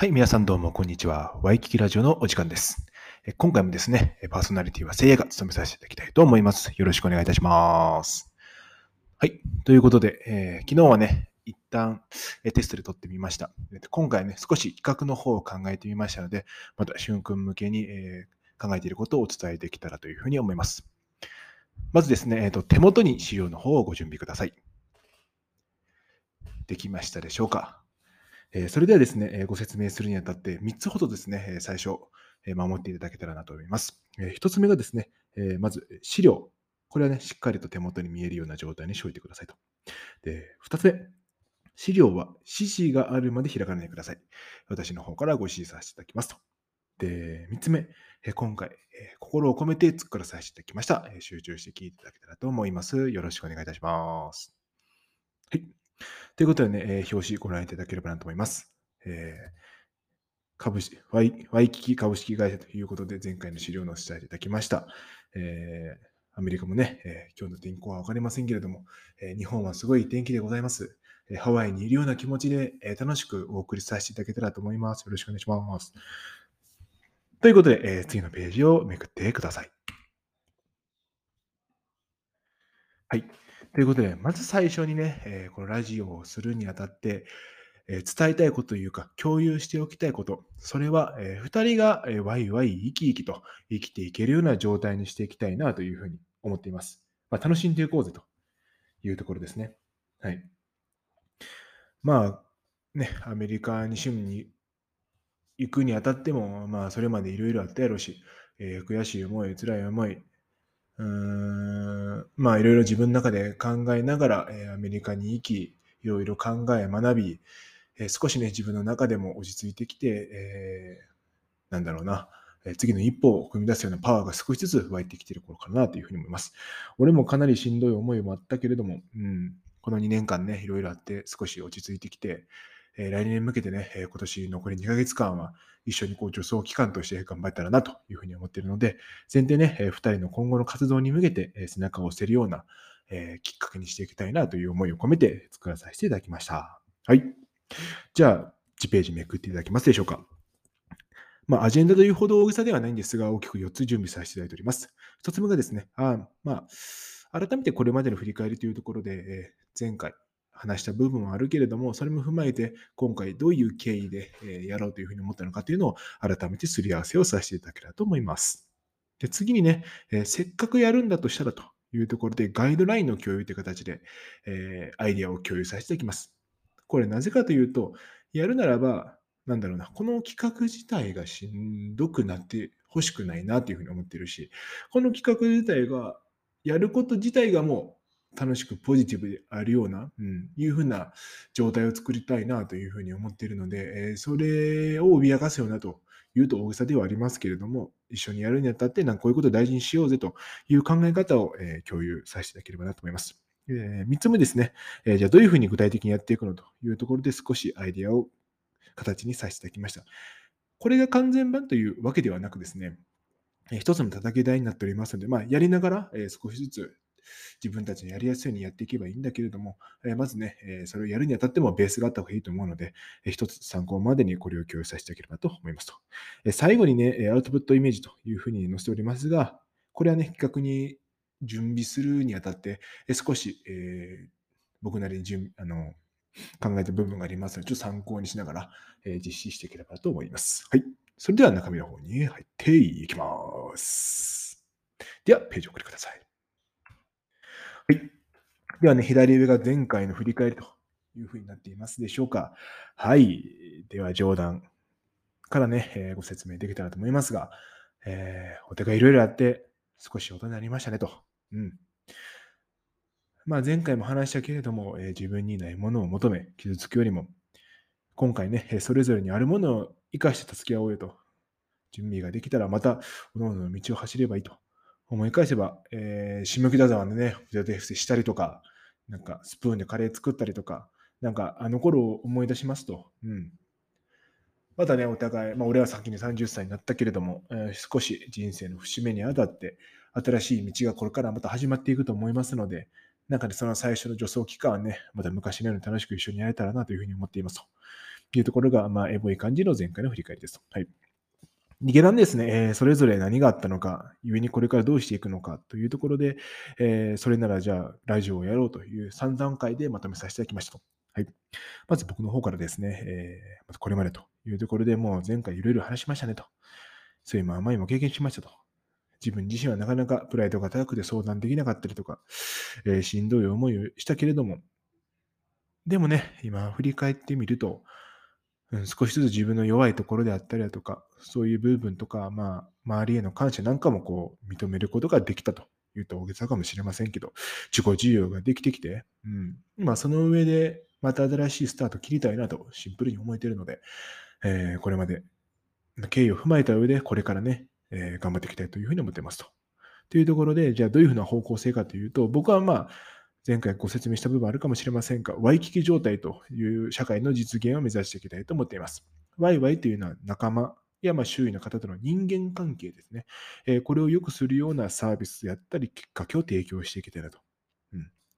はい、皆さんどうもこんにちは。ワイキキラジオのお時間です。今回もですね、パーソナリティはせいやが務めさせていただきたいと思います。よろしくお願いいたします。はい、ということで、えー昨日はね、一旦テストで撮ってみました。今回ね、少し企画の方を考えてみましたので、また、しゅんくん向けに、え考えていることをお伝えできたらというふうに思います。まずですね、えーと手元に資料の方をご準備ください。できましたでしょうか？えそれではですね、えご説明するにあたって3つほどですね、最初、え守っていただけたらなと思います。え1つ目がですね、えまず資料。これはね、しっかりと手元に見えるような状態にしておいてくださいと。で、2つ目。資料は指示があるまで開かないでください。私の方からご指示させていただきますと。で、3つ目。え今回、え心を込めて突っからさせていただきました。集中して聞いていただけたらと思います。よろしくお願いいたします。はい。ということでね、えー表紙ご覧いただければなと思います。えー株式、ワイワイキキ株式会社ということで、前回の資料の伝えていただきました。えーアメリカもね、えー今日の天候はわかりませんけれども、えー日本はすごい天気でございます。えハワイにいるような気持ちで、え楽しくお送りさせていただけたらと思います。よろしくお願いします。ということで、えー次のページをめくってください。はい。ということで、まず最初にね、えーこのラジオをするにあたって、えー伝えたいことというか、共有しておきたいこと、それは、え2人が、えーワイワイ生き生きと生きていけるような状態にしていきたいなというふうに思っています。まあ、楽しんでいこうぜというところですね。はい。まあ、ね、アメリカに趣味に行くにあたっても、まあ、それまでいろいろあったやろうし、えー悔しい思い、辛い思い、うん、まあ、いろいろ自分の中で考えながら、えーアメリカに行き、いろいろ考え、学び、えー少しね、自分の中でも落ち着いてきて、えーなんだろうな、えー次の一歩を踏み出すようなパワーが少しずつ湧いてきている頃かなというふうに思います。俺もかなりしんどい思いもあったけれども、うん、この2年間ね、いろいろあって少し落ち着いてきて、え来年に向けてね、え今年残り2ヶ月間は一緒にこう助走期間として頑張ったらなというふうに思っているので、前提ね、え2人の今後の活動に向けてえ背中を押せるような、えきっかけにしていきたいなという思いを込めて作らさせていただきました。はい。じゃあ、1ページめくっていただけますでしょうか。まあ、アジェンダというほど大げさではないんですが、大きく4つ準備させていただいております。1つ目がですね、あまあ、改めてこれまでの振り返りというところで、え前回話した部分はあるけれども、それも踏まえて、今回どういう経緯でやろうというふうに思ったのかというのを改めてすり合わせをさせていただければと思います。で次にね、えーせっかくやるんだとしたらというところで、ガイドラインの共有という形で、えーアイデアを共有させていきます。これなぜかというと、やるならば、なんだろうな、この企画自体がしんどくなってほしくないなというふうに思ってるし、この企画自体が、やること自体がもう楽しくポジティブであるような、うん、いうふうな状態を作りたいなというふうに思っているので、えーそれを脅かすようなというと大げさではありますけれども、一緒にやるにあたって、こういうことを大事にしようぜという考え方を、えー共有させていただければなと思います。え3つ目ですね、えーじゃあどういうふうに具体的にやっていくのというところで少しアイデアを形にさせていただきました。これが完全版というわけではなくですね、えー一つの叩き台になっておりますので、まあ、やりながら、え少しずつ自分たちのやりやすいようにやっていけばいいんだけれども、えまずね、えそれをやるにあたってもベースがあった方がいいと思うので、えー一つ参考までにこれを共有させていただければと思いますと。え最後にね、アウトプットイメージというふうに載せておりますが、これはね、企画に準備するにあたって、え少し、えー僕なりに準あの考えた部分がありますので、ちょっと参考にしながら、えー実施していければと思います。はい。それでは中身の方に入っていきます。では、ページを送りください。はい。ではね、左上が前回の振り返りというふうになっていますでしょうか。はい。では、上段からね、えーご説明できたらと思いますが、えーお手がいろいろあって、少し大人になりましたねと。うん。まあ、前回も話したけれども、えー自分にないものを求め、傷つくよりも、今回ね、それぞれにあるものを生かして助け合おうよと。準備ができたらまた、各々の道を走ればいいと。思い返せば、えー、下北沢でね、腕立て伏せしたりとか、なんかスプーンでカレー作ったりとか、なんかあの頃を思い出しますと。うん。またね、お互い、まあ俺は先に30歳になったけれども、えー少し人生の節目にあたって、新しい道がこれからまた始まっていくと思いますので、なんかね、その最初の助走期間はね、また昔のように楽しく一緒にやれたらなというふうに思っていますと。いうところが、まあ、エボい感じの前回の振り返りですと。はい。下段ですね、えー、それぞれ何があったのか、故にこれからどうしていくのかというところで、えー、それならじゃあラジオをやろうという3段階でまとめさせていただきましたと。はい。まず僕の方からですね、えー、まずこれまでというところでもう前回いろいろ話しましたねと。そういうまあ前も経験しましたと。自分自身はなかなかプライドが高くて相談できなかったりとか、えー、しんどい思いをしたけれども、でもね、今振り返ってみると、うん、少しずつ自分の弱いところであったりだとか、そういう部分とか、まあ、周りへの感謝なんかもこう、認めることができたというと大げさかもしれませんけど、自己需要ができてきて、うん。まあ、その上で、また新しいスタート切りたいなとシンプルに思えているので、えー、これまで経緯を踏まえた上で、これからね、えー、頑張っていきたいというふうに思ってますと。というところで、じゃあどういうふうな方向性かというと、僕はまあ、前回ご説明した部分あるかもしれませんが、ワイキキ状態という社会の実現を目指していきたいと思っています。ワイワイというのは仲間やま周囲の方との人間関係ですね。えこれを良くするようなサービスやったり、きっかけを提供していきたいなと。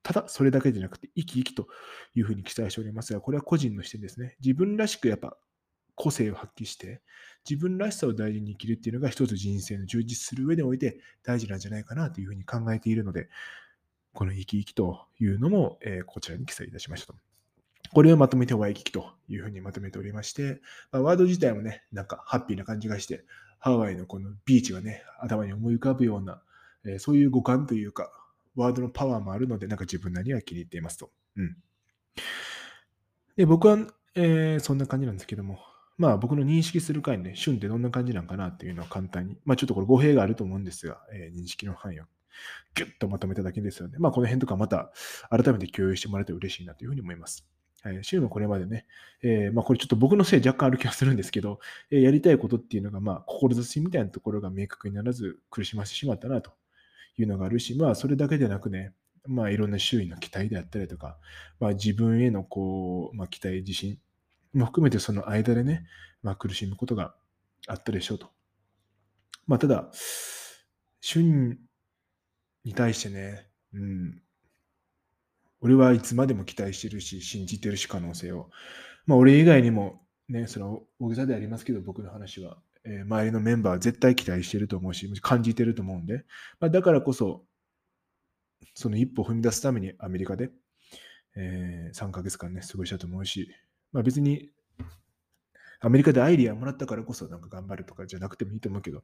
ただ、それだけじゃなくて、生き生きというふうに記載しておりますが、これは個人の視点ですね。自分らしくやっぱ個性を発揮して、自分らしさを大事に生きるっていうのが一つ人生の充実する上でおいて大事なんじゃないかなというふうに考えているので、この生き生きというのも、え、こちらに記載いたしましたと。これをまとめてワイキキというふうにまとめておりまして、まあ、ワード自体もね、なんかハッピーな感じがして、ハワイのこのビーチがね、頭に思い浮かぶような、えー、そういう五感というか、ワードのパワーもあるので、なんか自分なりには気に入っていますと。うん。で、僕は、えー、そんな感じなんですけども、まあ僕の認識する回にね、旬ってどんな感じなんかなっていうのは簡単に、まあちょっとこれ語弊があると思うんですが、えー、認識の範囲をギュッとまとめただけですよね。まあこの辺とかまた改めて共有してもらえて嬉しいなというふうに思います。はい、週もこれまでね、えー、まあこれちょっと僕のせい若干ある気がするんですけど、えー、やりたいことっていうのが、まあ志みたいなところが明確にならず苦しませてしまったなというのがあるし、まあそれだけでなくね、まあいろんな周囲の期待であったりとか、まあ自分へのこう、まあ期待、自信も含めてその間でね、まあ、苦しむことがあったでしょうと。まあ、ただ、に対してね、うん、俺はいつまでも期待してるし、信じてるし、可能性を。まあ、俺以外にも、ね、その大げさでありますけど、僕の話は、えー、周りのメンバーは絶対期待してると思うし、感じてると思うんで、まあ、だからこそ、その一歩踏み出すためにアメリカで、えー、3ヶ月間ね、過ごしたと思うし、まあ別に、アメリカでアイディアもらったからこそなんか頑張るとかじゃなくてもいいと思うけど、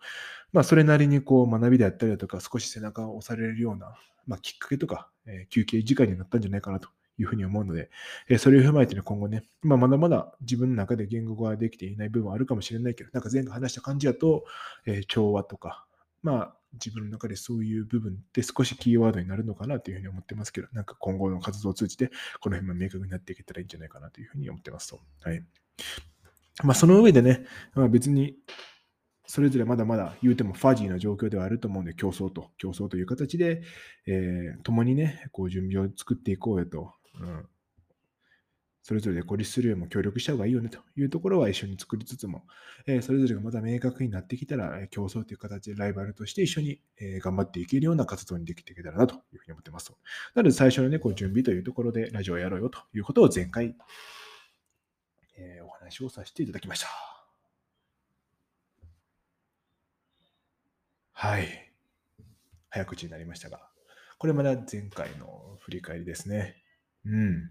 まあそれなりにこう学びであったりだとか少し背中を押されるような、まあ、きっかけとか、えー、休憩時間になったんじゃないかなというふうに思うので、えー、それを踏まえてね、今後ね、まあ、まだまだ自分の中で言語化できていない部分はあるかもしれないけど、なんか前回話した感じだと、えー、調和とか、まあ自分の中でそういう部分って少しキーワードになるのかなというふうに思ってますけど、なんか今後の活動を通じて、この辺も明確になっていけたらいいんじゃないかなというふうに思ってますと。はい。まあ、その上でね、まあ、別に、それぞれまだまだ言うてもファジーな状況ではあると思うんで、競争と、競争という形で、えー、共にね、こう準備を作っていこうよと、うん、それぞれで孤立するよりも協力した方がいいよねというところは一緒に作りつつも、えそれぞれがまた明確になってきたら、競争という形でライバルとして一緒に、え頑張っていけるような活動にできていけたらなというふうに思ってます。なので最初のね、こう準備というところでラジオをやろうよということを前回、えお話をさせていただきました。はい。早口になりましたが、これまだ前回の振り返りですね。うん。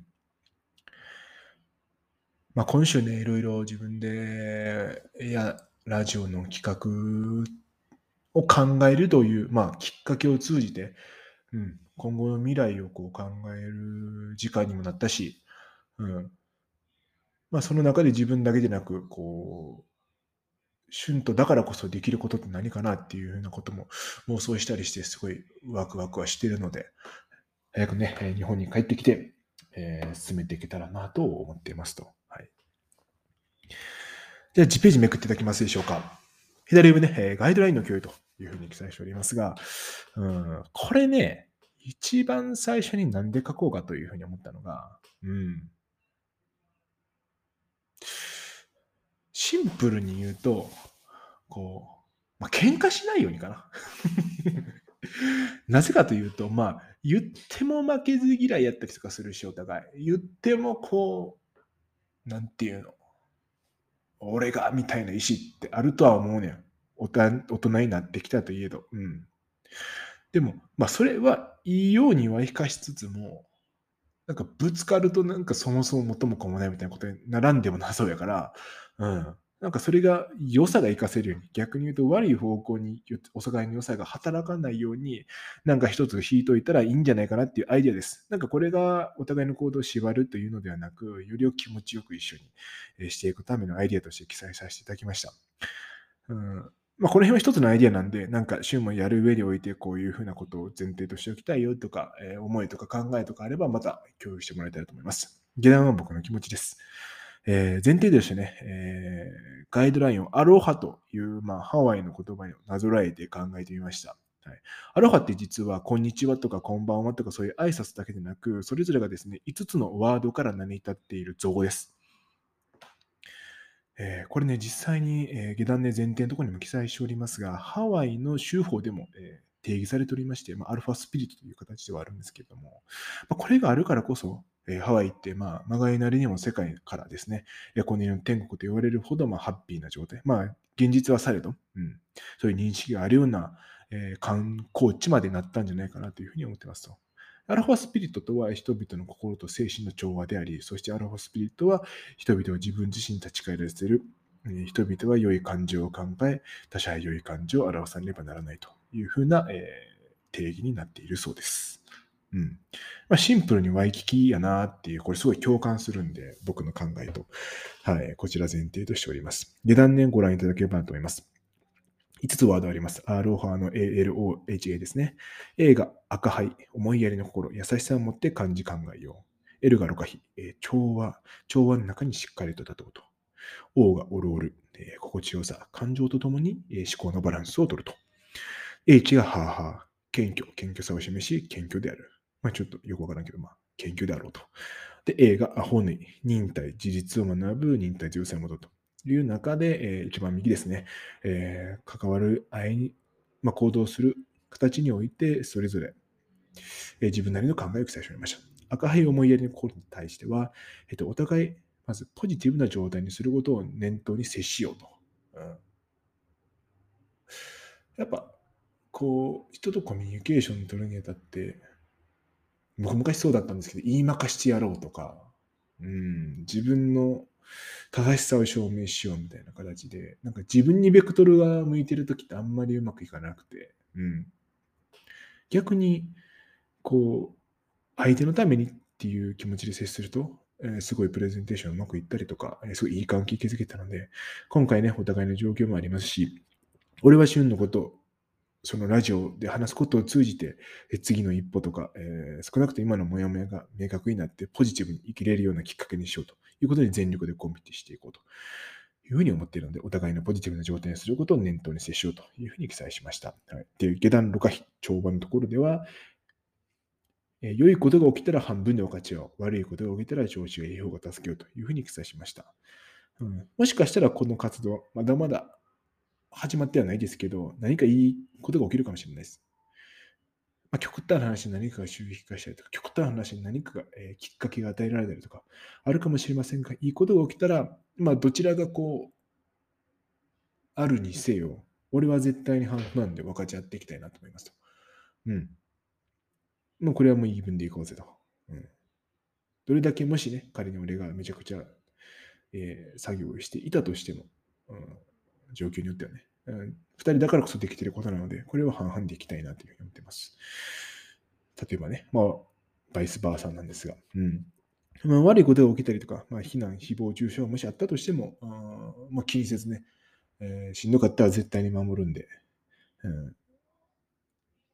まあ、今週ね、いろいろ自分で、いや、ラジオの企画を考えるという、まあ、きっかけを通じて、うん、今後の未来をこう考える時間にもなったし、うん、まあ、その中で自分だけでなく、こう、春とだからこそできることって何かなっていうふうなことも妄想したりして、すごいワクワクはしてるので、早くね、日本に帰ってきて、えー、進めていけたらなと思っていますと。はいじゃあ、1ページめくっていただけますでしょうか。左上ね、えガイドラインの共有というふうに記載しておりますが、うん、これね、一番最初になんで書こうかというふうに思ったのが、うん、シンプルに言うと、こう、まあ、喧嘩しないようにかな。なぜかというと、まあ、言っても負けず嫌いやったりとかするし、お互い。言ってもこう、なんていうの。俺がみたいな意思ってあるとは思うねん。大人になってきたといえど。うん。でも、まあ、それはいいようには生かしつつも、なんかぶつかるとなんかそもそも元も子もないみたいなことにならんでもなそうやから、うん。なんかそれが良さが活かせるように、逆に言うと悪い方向にお互いの良さが働かないように、なんか一つ引いといたらいいんじゃないかなっていうアイデアです。なんかこれがお互いの行動を縛るというのではなく、より気持ちよく一緒にしていくためのアイデアとして記載させていただきました。うんまあ、この辺は一つのアイディアなんで、なんか、週もやる上において、こういうふうなことを前提としておきたいよとか、えー、思いとか考えとかあれば、また共有してもらいたいと思います。下段は僕の気持ちです。えー、前提としてね、えー、ガイドラインをアロハという、まあ、ハワイの言葉になぞらえて考えてみました。はい、アロハって実は、こんにちはとか、こんばんはとか、そういう挨拶だけでなく、それぞれがですね、5つのワードから成り立っている造語です。えー、これね、実際に、えー、下段で前提のところにも記載しておりますが、ハワイの州法でも、えー、定義されておりまして、まあ、アルファスピリットという形ではあるんですけれども、まあ、これがあるからこそ、えー、ハワイって、まあ、まがいなりにも世界からですね、この世の天国と言われるほど、まあ、ハッピーな状態。まあ、現実はされど、うん、そういう認識があるような、えー、観光地までなったんじゃないかなというふうに思ってますと。アルファスピリットとは人々の心と精神の調和であり、そしてアルファスピリットは人々を自分自身に立ち返らせる。人々は良い感情を考え、他者は良い感情を表さねばならないというふうな、えー、定義になっているそうです。うん。まあ、シンプルにワイキキやなっていう、これすごい共感するんで、僕の考えと、はい、こちら前提としております。下段ね、ご覧いただければなと思います。5つワードあります。アロハの ALOHA ですね。A が赤灰、思いやりの心、優しさを持って感じ考えよう。L がロカヒ、えー、調和、調和の中にしっかりと立とうと。O がオルオル、えー、心地よさ、感情とともに、えー、思考のバランスを取ると。H がハーハー、謙虚、謙虚さを示し、謙虚である。まあ、ちょっとよくわからんけど、まあ、謙虚であろうと。で、A がアホネ、忍耐、自立を学ぶ忍耐強さを戻ると。いう中で、えー、一番右ですね、えー、関わる愛に、まあ、行動する形において、それぞれ、えー、自分なりの考えを記載しておりました。赤い思いやりの心に対しては、えっと、お互い、まずポジティブな状態にすることを念頭に接しようと。うん、やっぱ、こう、人とコミュニケーション取るにあたって、僕昔そうだったんですけど、言いまかしてやろうとか、うん、自分の正しさを証明しようみたいな形で、なんか自分にベクトルが向いてるときってあんまりうまくいかなくて、うん。逆に、こう、相手のためにっていう気持ちで接すると、えー、すごいプレゼンテーションうまくいったりとか、えー、すごいいい関係築けたので、今回ね、お互いの状況もありますし、俺は旬のこと、そのラジオで話すことを通じて、次の一歩とか、えー、少なくとも今のモヤモヤが明確になってポジティブに生きれるようなきっかけにしようということに全力でコミットしていこうというふうに思っているので、お互いのポジティブな状態にすることを念頭に接しようというふうに記載しました。はい、で、下段6回、帳場のところでは、え良いことが起きたら半分で分かち合う。悪いことが起きたら上司がいい方が助けようというふうに記載しました。うん、もしかしたらこの活動、まだまだ始まってはないですけど、何かいいことが起きるかもしれないです。まあ、極端な話に何かが収益化したりとか、極端な話に何かが、えー、きっかけが与えられたりとか、あるかもしれませんが、いいことが起きたら、まあ、どちらがこう、あるにせよ、俺は絶対に半々なんで分かち合っていきたいなと思いますと。うん。もうこれはもうイーブンでいこうぜと。うん。どれだけもしね、仮に俺がめちゃくちゃ、えー、作業をしていたとしても、うん、状況によってはね、うん、2人だからこそできていることなので、これは半々でいきたいなというふうに思っています。例えばね、まあ、バイスバーサなんですが、うん。まあ、悪いことが起きたりとか、まあ、非難、誹謗中傷がもしあったとしても、あまあ、気にせずね、えー、しんどかったら絶対に守るんで、うん、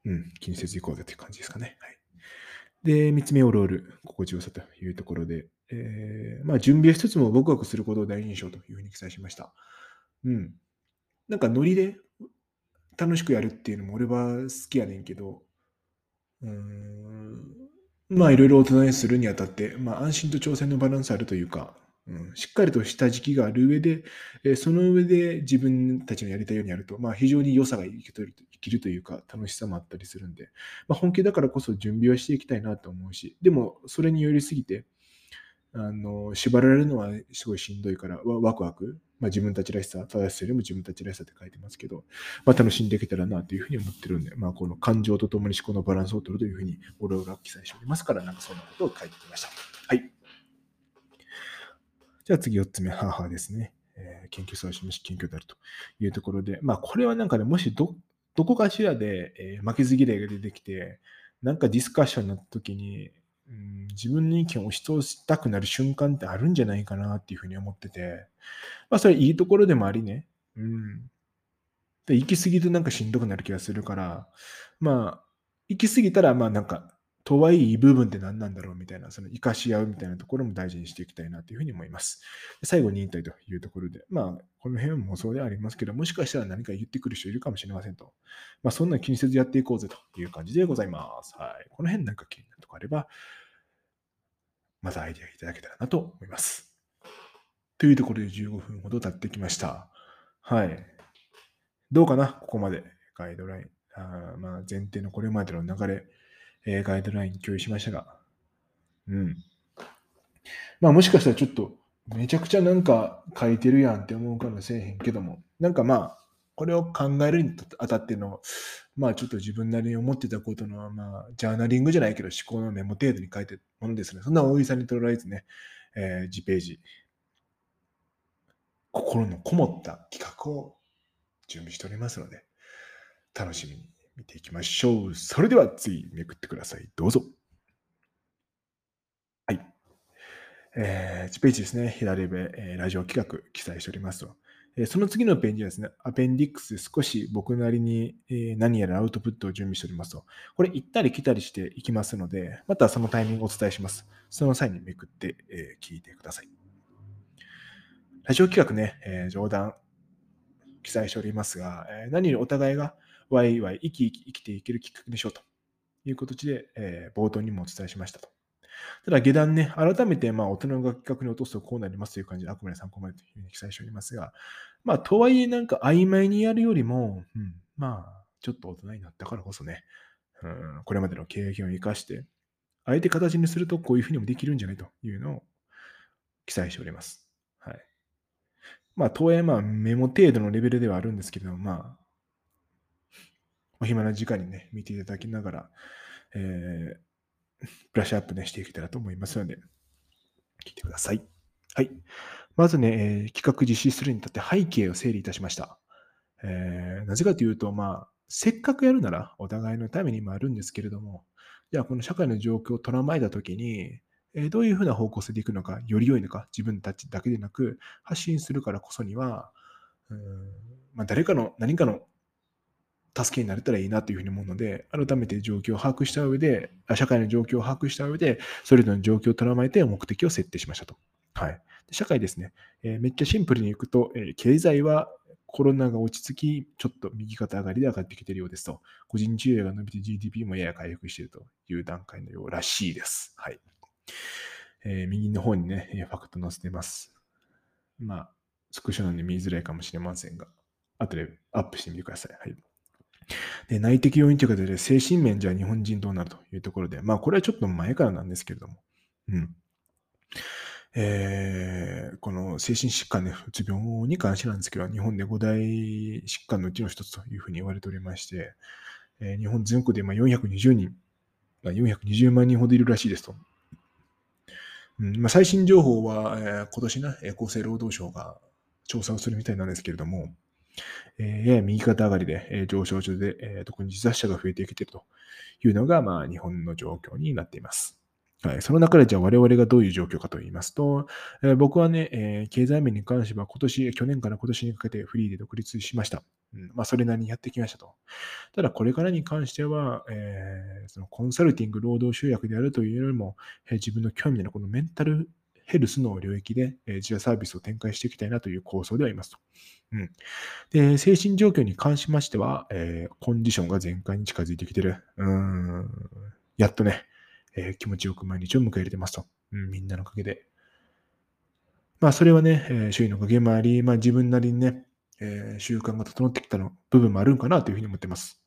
うん、気にせずいこうぜという感じですかね。はい。で、三つ目、オロール、心地よさというところで、えー、まあ、準備をしつもワクワクすることを大事にしようというふうに記載しました。うん。なんかノリで楽しくやるっていうのも俺は好きやねんけど、うん、まあいろいろ大人にするにあたって、まあ安心と挑戦のバランスあるというか、うん、しっかりとした時期がある上で、え、その上で自分たちのやりたいようにやると、まあ非常に良さが生きる生きるというか楽しさもあったりするんで、まあ本気だからこそ準備はしていきたいなと思うし、でもそれによりすぎて、あの、縛られるのはすごいしんどいから、ワクワク、まあ、自分たちらしさ、正しさよりも自分たちらしさって書いてますけど、まあ、楽しんでいけたらなというふうに思ってるんで、まあ、この感情とともに思考のバランスを取るというふうに、俺が記載しておりますから、なんかそんなことを書いてきました。はい。じゃあ次4つ目、母ですね。えー、研究者を示し研究であるというところで、まあ、これはなんかね、もしど、どこかしらで、えー、負けず嫌いが出てきて、なんかディスカッションになった時に、うん、自分の意見を押し通したくなる瞬間ってあるんじゃないかなっていうふうに思ってて、まあそれいいところでもありね。うん。で、行き過ぎるとなんかしんどくなる気がするから、まあ、行き過ぎたらまあなんか、とはいい部分って何なんだろうみたいな、その生かし合うみたいなところも大事にしていきたいなというふうに思います。最後に引退というところで、まあ、この辺もそうではありますけど、もしかしたら何か言ってくる人いるかもしれませんと。まあ、そんな気にせずやっていこうぜという感じでございます。はい。この辺なんか気になるとこあれば、またアイデアいただけたらなと思います。というところで15分ほど経ってきました。はい。どうかな？ここまでガイドライン。あまあ前提のこれまでの流れ、えー、ガイドライン共有しましたが。うん。まあもしかしたらちょっとめちゃくちゃなんか書いてるやんって思うかもしれへんけども、なんかまあ、これを考えるにあたっての、まあちょっと自分なりに思ってたことの、まあ、ジャーナリングじゃないけど、思考のメモ程度に書いてるものですね。そんな大げさに捉えずね、えー、次ページ、心のこもった企画を準備しておりますので、楽しみに見ていきましょう。それでは次、めくってください。どうぞ。はい。えー、1ページですね。左上、えー、ラジオ企画記載しておりますと。その次のページはですね、アペンディックスで少し僕なりに、何やらアウトプットを準備しておりますと、これ行ったり来たりしていきますので、またそのタイミングをお伝えします。その際にめくって、聞いてください。ラジオ企画ね、え冗談記載しておりますが、え何よりお互いがワイワイ生き生き生きていけるきっかけでしょうという形で、え冒頭にもお伝えしましたと。ただ、下段ね、改めて、まあ、大人の楽企画に落とすとこうなりますという感じで、あくまで参考までというふうに記載しておりますが、まあ、とはいえ、なんか曖昧にやるよりも、うん、まあ、ちょっと大人になったからこそね、うん、これまでの経験を生かして、あえて形にするとこういうふうにもできるんじゃないというのを記載しております。はい。まあ、とはいえ、まあ、メモ程度のレベルではあるんですけれども、まあ、お暇な時間にね、見ていただきながら、えー、ブラッシュアップね、していけたらと思いますので、聞いてください。はい。まずね、えー、企画実施するにあたって背景を整理いたしました。えー、なぜかというと、まあ、せっかくやるならお互いのためにもあるんですけれども、じゃあこの社会の状況を捉まえたときに、えー、どういうふうな方向性でいくのか、より良いのか、自分たちだけでなく、発信するからこそには、うんまあ、誰かの何かの助けになれたらいいなというふうに思うので、改めて状況を把握した上で、社会の状況を把握した上で、それぞれの状況を捉まえて目的を設定しましたと。はい。社会ですね、えー、めっちゃシンプルにいくと、えー、経済はコロナが落ち着き、ちょっと右肩上がりで上がってきているようですと。個人需要が伸びて GDP もやや回復しているという段階のようらしいです。はい。えー、右の方にね、ファクト載せてます。まあ、スクショなんで見づらいかもしれませんが、後でアップしてみてください。はい。で内的要因ということで、精神面じゃ日本人どうなるというところで、まあこれはちょっと前からなんですけれども、うん。えー、この精神疾患ね、うつ病に関してなんですけど、日本で5大疾患のうちの一つというふうに言われておりまして、えー、日本全国でま420人、420万人ほどいるらしいですと。うんまあ、最新情報は、えー、今年なね、厚生労働省が調査をするみたいなんですけれども、えー、右肩上がりで、えー、上昇中で、えー、特に自殺者が増えてきているというのが、まあ、日本の状況になっています。はい、その中でじゃあ我々がどういう状況かと言いますと、えー、僕はね、えー、経済面に関しては今年、去年から今年にかけてフリーで独立しました。うん、まあ、それなりにやってきましたと。ただ、これからに関しては、えー、そのコンサルティング、労働集約であるというよりも、えー、自分の興味のこのメンタルヘルスの領域で、え、自社サービスを展開していきたいなという構想でありますと。うん。で、精神状況に関しましては、えー、コンディションが全開に近づいてきてる。うん。やっとね、えー、気持ちよく毎日を迎え入れてますと。うん、みんなのおかげで。まあ、それはね、えー、周囲のおかげもあり、まあ、自分なりにね、え、習慣が整ってきたの部分もあるんかなというふうに思ってます。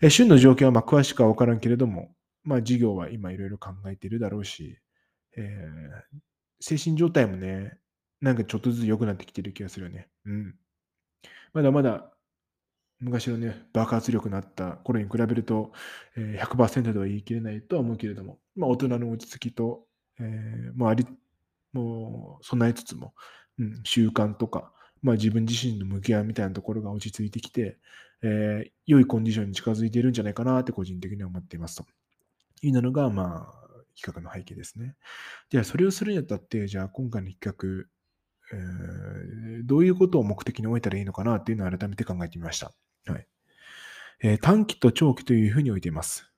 え、旬の状況はま詳しくは分からんけれども、まあ、事業は今いろいろ考えているだろうし、えー、精神状態もね、なんかちょっとずつ良くなってきてる気がするよね。うん。まだまだ昔のね、爆発力のあった頃に比べると、えー、100%とは言い切れないとは思うけれども、まあ、大人の落ち着きと、えー、もうあり、もう備えつつも、うん、習慣とか、まあ、自分自身の向き合いみたいなところが落ち着いてきて、えー、良いコンディションに近づいているんじゃないかなって個人的には思っていますと。いうのが、まあ、企画の背景ですね。じゃあ、それをするにあたって、じゃあ今回の企画、えー、どういうことを目的に置いたらいいのかなっていうのを改めて考えてみました。はいえー、短期と長期というふうに置いています。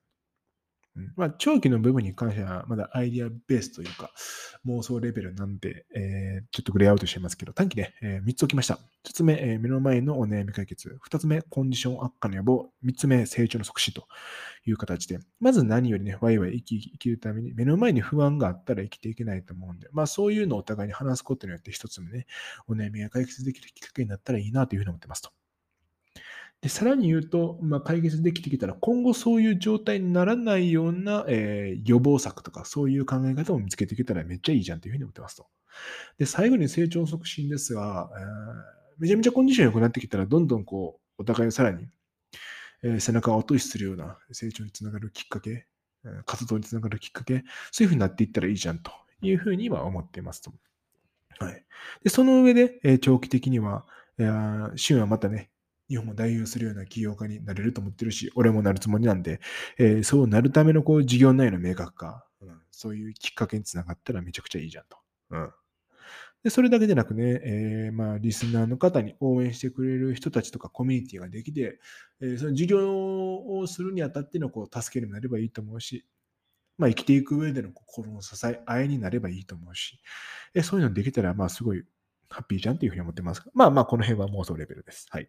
まあ、長期の部分に関しては、まだアイディアベースというか、妄想レベルなんで、えー、ちょっとグレーアウトしてますけど、短期で、えー、3つ置きました。1つ目、えー、目の前のお悩み解決。2つ目、コンディション悪化の予防。3つ目、成長の促進という形で、まず何よりね、ワイワイ生き生きるために、目の前に不安があったら生きていけないと思うんで、まあそういうのをお互いに話すことによって、1つ目ね、お悩みが解決できるきっかけになったらいいなというふうに思ってますと。で、さらに言うと、まあ、解決できてきたら、今後そういう状態にならないような、えー、予防策とか、そういう考え方を見つけていけたらめっちゃいいじゃんというふうに思ってますと。で、最後に成長促進ですが、えー、めちゃめちゃコンディション良くなってきたら、どんどんこう、お互いをさらに、えー、背中を後押しするような成長につながるきっかけ、えー、活動につながるきっかけ、そういうふうになっていったらいいじゃんというふうには思っていますと。はい。で、その上で、え、長期的には、えー、旬はまたね、日本を代表するような起業家になれると思ってるし、俺もなるつもりなんで、えー、そうなるためのこう事業内の明確化、うん、そういうきっかけにつながったらめちゃくちゃいいじゃんと。うん、でそれだけでなくね、えー、まあ、リスナーの方に応援してくれる人たちとかコミュニティができて、えー、その事業をするにあたってのこう助けになればいいと思うし、まあ、生きていく上での心の支え、愛になればいいと思うし、えそういうのできたら、まあ、すごいハッピーじゃんっていうふうに思ってます。まあまあ、この辺は妄想レベルです。はい。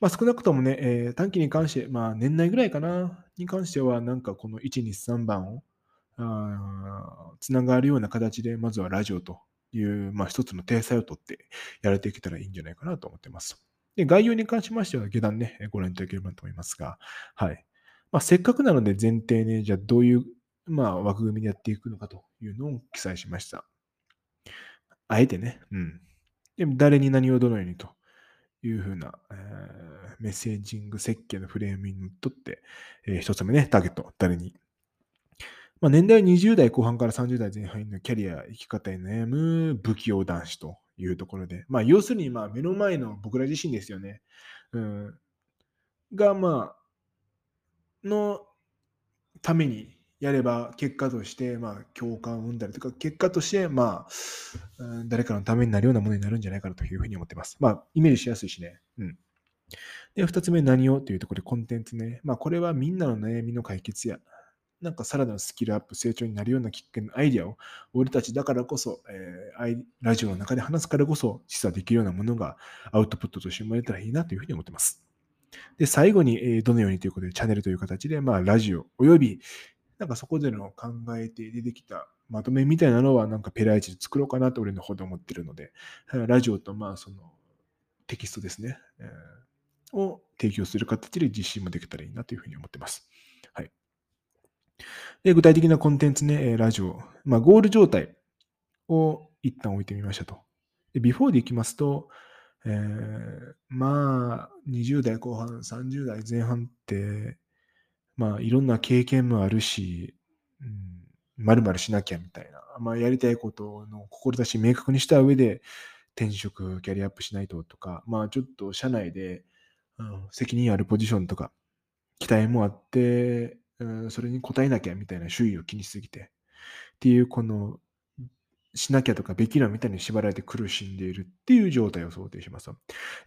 まあ、少なくともね、えー、短期に関して、まあ、年内ぐらいかな、に関しては、なんかこの1、2、3番をつながるような形で、まずはラジオという、まあ、一つの体裁をとってやれていけたらいいんじゃないかなと思ってます。で概要に関しましては、下段ね、ご覧いただければと思いますが、はい。まあ、せっかくなので前提ね、じゃあどういう、まあ、枠組みでやっていくのかというのを記載しました。あえてね、うん。で誰に何をどのようにというふうな、えー、メッセージング設計のフレームにのっとって、えー、一つ目ね、ターゲット、誰に。まあ、年代は20代後半から30代前半のキャリア、生き方に悩む不器用男子というところで、まあ、要するに、まあ、目の前の僕ら自身ですよね。うん、が、まあ、のためにやれば結果として、まあ、共感を生んだりとか、結果として、まあ、うん、誰かのためになるようなものになるんじゃないかなというふうに思ってます。まあ、イメージしやすいしね。うん。で、二つ目、何をというところでコンテンツね。まあ、これはみんなの悩みの解決や、なんかさらなるスキルアップ、成長になるようなきっかけのアイデアを、俺たちだからこそ、えー、ラジオの中で話すからこそ、実はできるようなものがアウトプットとして生まれたらいいなというふうに思ってます。で、最後に、えー、どのようにということで、チャンネルという形で、まあ、ラジオおよび、なんかそこでの考えて出てきたまとめみたいなのはなんかペライチで作ろうかなと俺の方で思ってるので、ラジオとまあそのテキストですね、えー、を提供する形で実施もできたらいいなというふうに思ってます。はい。で、具体的なコンテンツね、ラジオ、まあゴール状態を一旦置いてみましたと。で、ビフォーでいきますと、えー、まあ、20代後半、30代前半って、まあ、いろんな経験もあるし、うん、まるしなきゃみたいな、まあ、やりたいことの志明確にした上で、転職、キャリアアップしないととか、まあ、ちょっと社内で、うん、責任あるポジションとか、期待もあって、うん、それに応えなきゃみたいな周囲を気にしすぎて、っていう、この、しなきゃとかべきなみたいに縛られて苦しんでいるっていう状態を想定します。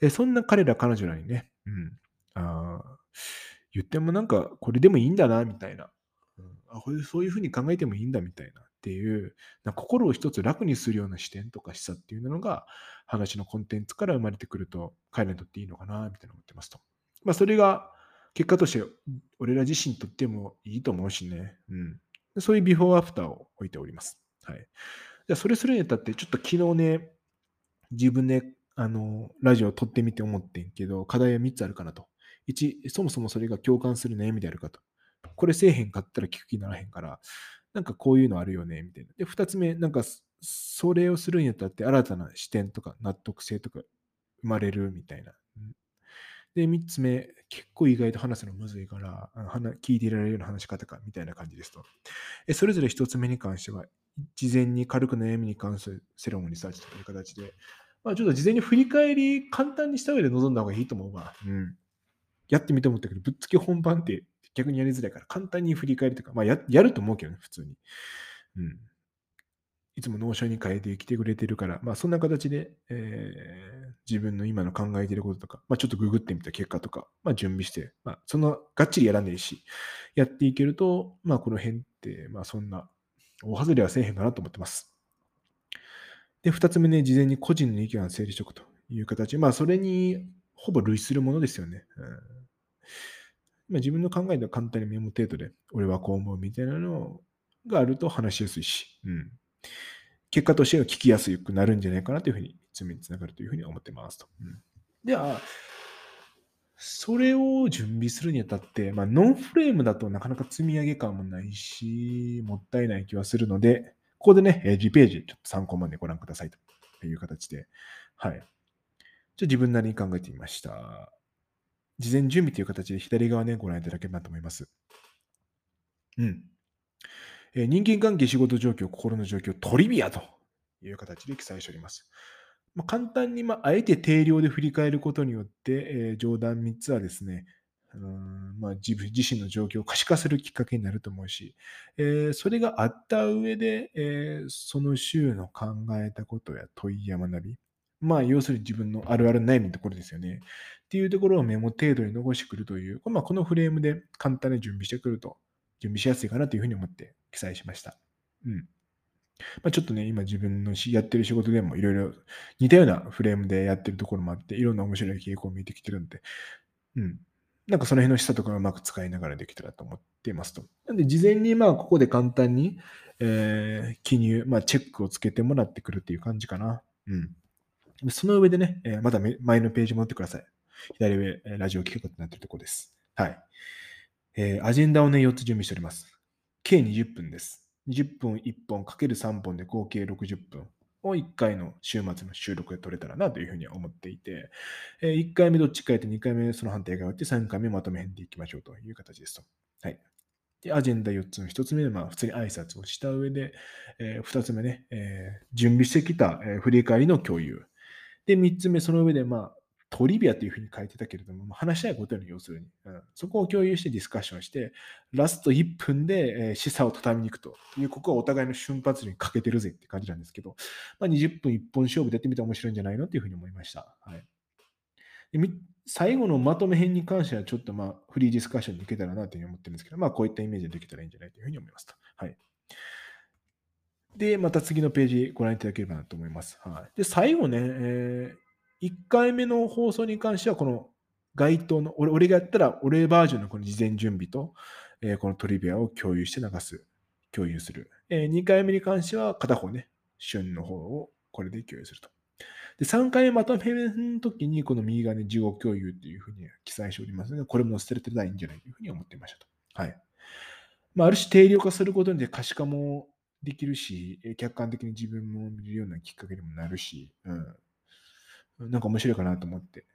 そんな彼ら、彼女らにね、うん、あ言ってもなんかこれでもいいんだなみたいな、うん、あこれそういうふうに考えてもいいんだみたいなっていうな心を一つ楽にするような視点とか示唆っていうのが話のコンテンツから生まれてくると彼らにとっていいのかなみたいな思ってますと。まあそれが結果として俺ら自身にとってもいいと思うしね。うん。そういうビフォーアフターを置いております。はい。じゃそれするにあたってちょっと昨日ね自分であのラジオを撮ってみて思ってんけど課題は3つあるかなと。1、そもそもそれが共感する悩みであるかと。これせえへんかったら聞く気にならへんから、なんかこういうのあるよね、みたいな。で、2つ目、なんかそれをするにあたって新たな視点とか納得性とか生まれるみたいな。で、3つ目、結構意外と話すのむずいから、聞いていられるような話し方か、みたいな感じですと。それぞれ1つ目に関しては、事前に軽く悩みに関するセロモンリサーチという形で、まあ、ちょっと事前に振り返り簡単にした上で臨んだ方がいいと思うわ。うん。やってみて思ったけど、ぶっつけ本番って逆にやりづらいから、簡単に振り返りとか、まあややると思うけどね、普通に。うん。いつも Notion に書いてきてくれてるから、まあそんな形で、えー、自分の今の考えてることとか、まあちょっとググってみた結果とか、まあ準備して、まあそのがっちりやらないし、やっていけると、まあこの辺って、まあそんな大外れはせえへんかなと思ってます。で、二つ目ね、事前に個人の意見を整理しておくという形。まあそれにほぼ類するものですよね。うんまあ、自分の考えでは簡単にメモ程度で、俺はこう思うみたいなのがあると話しやすいし、うん。結果としては聞きやすくなるんじゃないかなというふうに、詰めにつながるというふうに思ってますと。うん、では、それを準備するにあたって、まあ、ノンフレームだとなかなか積み上げ感もないし、もったいない気はするので、ここでね、G ページ、ちょっと参考までご覧くださいという形で、はい。じゃあ自分なりに考えてみました。事前準備という形で左側ね、ご覧いただければと思います。うん。え人間関係、仕事状況、心の状況、トリビアという形で記載しております。まあ、簡単に、まあ、あえて定量で振り返ることによって、えー、上段3つはですね、うんまあ、自分自身の状況を可視化するきっかけになると思うし、えー、それがあった上で、えー、その週の考えたことや問いや学び、まあ、要するに自分のあるある悩みのところですよね。っていうところをメモ程度に残してくるという、まあ、このフレームで簡単に準備してくると、準備しやすいかなというふうに思って記載しました。うん。まあ、ちょっとね、今自分のやってる仕事でもいろいろ似たようなフレームでやってるところもあって、いろんな面白い傾向を見てきてるんで、うん。なんかその辺の下とかをうまく使いながらできたらと思っていますと。なんで、事前にまあここで簡単に、えー、記入、まあチェックをつけてもらってくるっていう感じかな。うん。その上でね、えー、また前のページ戻ってください。左上、ラジオ聞くことなっているところです。はい。えー、アジェンダをね、4つ準備しております。計20分です。20分1本かける3本で合計60分を1回の週末の収録で撮れたらなというふうに思っていて、えー、1回目どっちかやって2回目その判定が終わって3回目まとめ編でいきましょうという形ですと。はい。で、アジェンダ4つの1つ目で、まあ、普通に挨拶をした上で、えー、2つ目ね、えー、準備してきた、えー、振り返りの共有。で、3つ目、その上で、まあ、トリビアというふうに書いてたけれども、話したいことの要するに、うん、そこを共有してディスカッションして、ラスト1分で、えー、示唆を畳みに行くという、ここはお互いの瞬発力に欠けてるぜって感じなんですけど、まあ、20分1本勝負でやってみたら面白いんじゃないのというふうに思いました。はい、で最後のまとめ編に関しては、ちょっとまあフリーディスカッションに行けたらなというふうに思ってるんですけど、まあこういったイメージでできたらいいんじゃないというふうに思いますと。はい。で、また次のページご覧いただければなと思います。はい、で、最後ね、えー1回目の放送に関しては、この該当の、俺俺がやったら、俺バージョンのこの事前準備と、えー、このトリビアを共有して流す、共有する。えー、2回目に関しては、片方ね、旬の方をこれで共有すると。で、3回目まとめの時に、この右側に事後共有っていうふうに記載しておりますので、これも捨てれてないんじゃないというふうに思っていましたと。はい。まあ、ある種定量化することで可視化もできるし、客観的に自分も見るようなきっかけにもなるし、うん。なんか面白いかなと思って、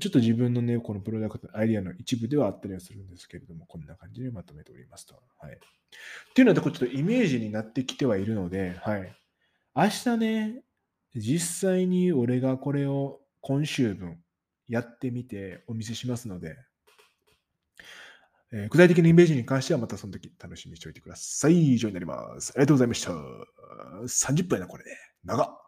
ちょっと自分のね、このプロダクト、アイディアの一部ではあったりはするんですけれども、こんな感じでまとめておりますと。はい。っていうのは、ちょっとイメージになってきてはいるので、はい。明日ね、実際に俺がこれを今週分やってみてお見せしますので、えー、具体的なイメージに関してはまたその時楽しみにしておいてください。以上になります。ありがとうございました。30分やな、これね。長っ。